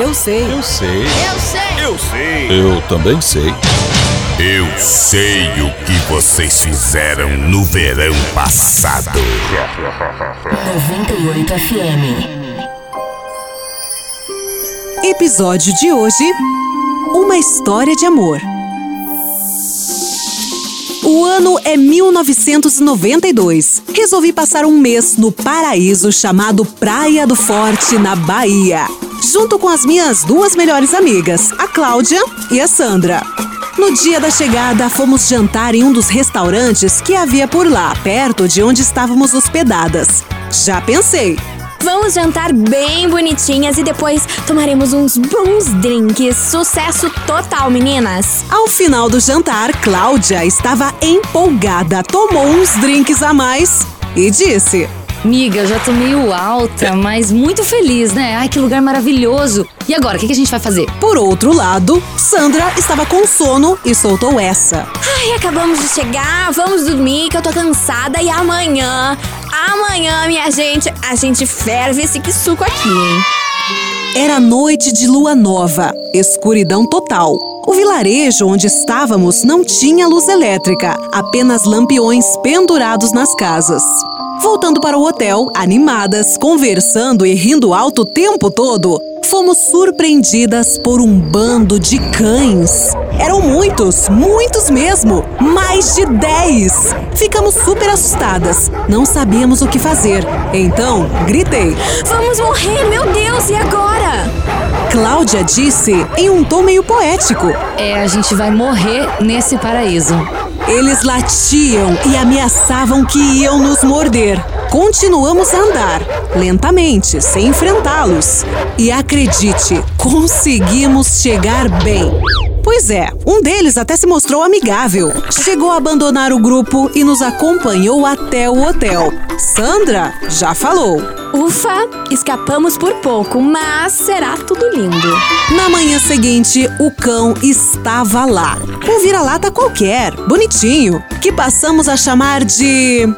Eu sei. Eu sei. Eu sei. Eu sei. Eu também sei. Eu sei o que vocês fizeram no verão passado. 98 FM. Episódio de hoje: Uma história de amor. O ano é 1992. Resolvi passar um mês no paraíso chamado Praia do Forte, na Bahia, junto com as minhas duas melhores amigas, a Cláudia e a Sandra. No dia da chegada, fomos jantar em um dos restaurantes que havia por lá, perto de onde estávamos hospedadas. Já pensei, Vamos jantar bem bonitinhas e depois tomaremos uns bons drinks. Sucesso total, meninas! Ao final do jantar, Cláudia estava empolgada, tomou uns drinks a mais e disse: Miga, eu já tô meio alta, mas muito feliz, né? Ai, que lugar maravilhoso. E agora, o que, que a gente vai fazer? Por outro lado, Sandra estava com sono e soltou essa. Ai, acabamos de chegar, vamos dormir que eu tô cansada e amanhã, amanhã, minha gente, a gente ferve esse suco aqui, hein? Era noite de lua nova, escuridão total. O vilarejo onde estávamos não tinha luz elétrica, apenas lampiões pendurados nas casas. Voltando para o hotel, animadas, conversando e rindo alto o tempo todo, fomos surpreendidas por um bando de cães. Eram muitos, muitos mesmo, mais de 10. Ficamos super assustadas, não sabíamos o que fazer. Então, gritei. Vamos morrer, meu Deus, e agora? Cláudia disse em um tom meio poético. É, a gente vai morrer nesse paraíso. Eles latiam e ameaçavam que iam nos morder. Continuamos a andar, lentamente, sem enfrentá-los. E acredite, conseguimos chegar bem. Pois é, um deles até se mostrou amigável. Chegou a abandonar o grupo e nos acompanhou até o hotel. Sandra já falou. Ufa, escapamos por pouco, mas será tudo lindo. Na manhã seguinte, o cão estava lá. Um vira-lata qualquer, bonitinho, que passamos a chamar de.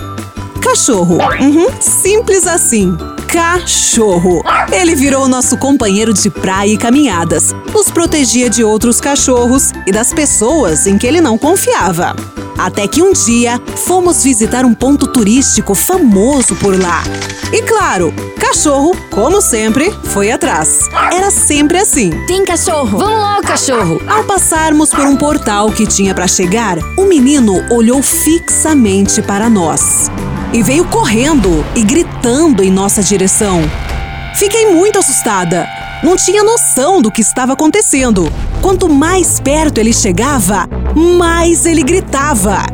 Cachorro. Uhum, simples assim. Cachorro. Ele virou nosso companheiro de praia e caminhadas. Nos protegia de outros cachorros e das pessoas em que ele não confiava. Até que um dia fomos visitar um ponto turístico famoso por lá. E claro, cachorro, como sempre, foi atrás. Era sempre assim. Tem cachorro? Vamos logo, cachorro! Ao passarmos por um portal que tinha para chegar, o menino olhou fixamente para nós e veio correndo e gritando em nossa direção. Fiquei muito assustada. Não tinha noção do que estava acontecendo. Quanto mais perto ele chegava, mais ele gritava.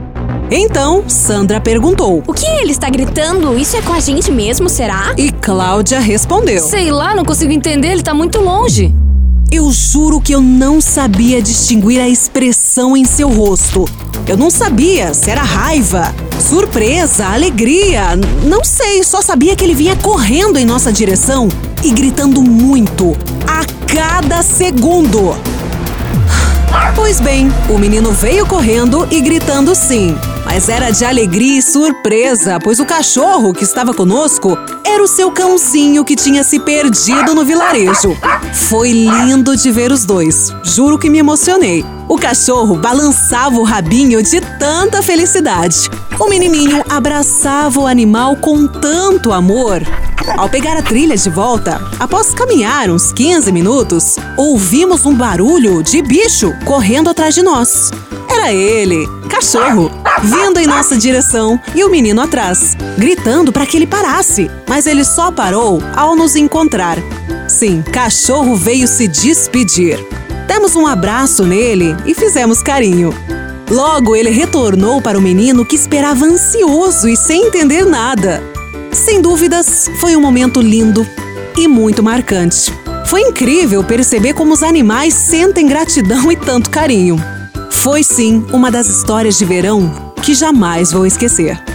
Então, Sandra perguntou. O que ele está gritando? Isso é com a gente mesmo, será? E Cláudia respondeu. Sei lá, não consigo entender, ele tá muito longe. Eu juro que eu não sabia distinguir a expressão em seu rosto. Eu não sabia se era raiva, surpresa, alegria. Não sei, só sabia que ele vinha correndo em nossa direção e gritando muito, a cada segundo. Pois bem, o menino veio correndo e gritando sim, mas era de alegria e surpresa, pois o cachorro que estava conosco era o seu cãozinho que tinha se perdido no vilarejo. Foi lindo de ver os dois, juro que me emocionei. O cachorro balançava o rabinho de tanta felicidade. O menininho abraçava o animal com tanto amor. Ao pegar a trilha de volta, após caminhar uns 15 minutos, ouvimos um barulho de bicho correndo atrás de nós. Era ele, cachorro, vindo em nossa direção e o menino atrás, gritando para que ele parasse, mas ele só parou ao nos encontrar. Sim, cachorro veio se despedir. Demos um abraço nele e fizemos carinho. Logo, ele retornou para o menino que esperava ansioso e sem entender nada. Sem dúvidas, foi um momento lindo e muito marcante. Foi incrível perceber como os animais sentem gratidão e tanto carinho. Foi sim uma das histórias de verão que jamais vou esquecer.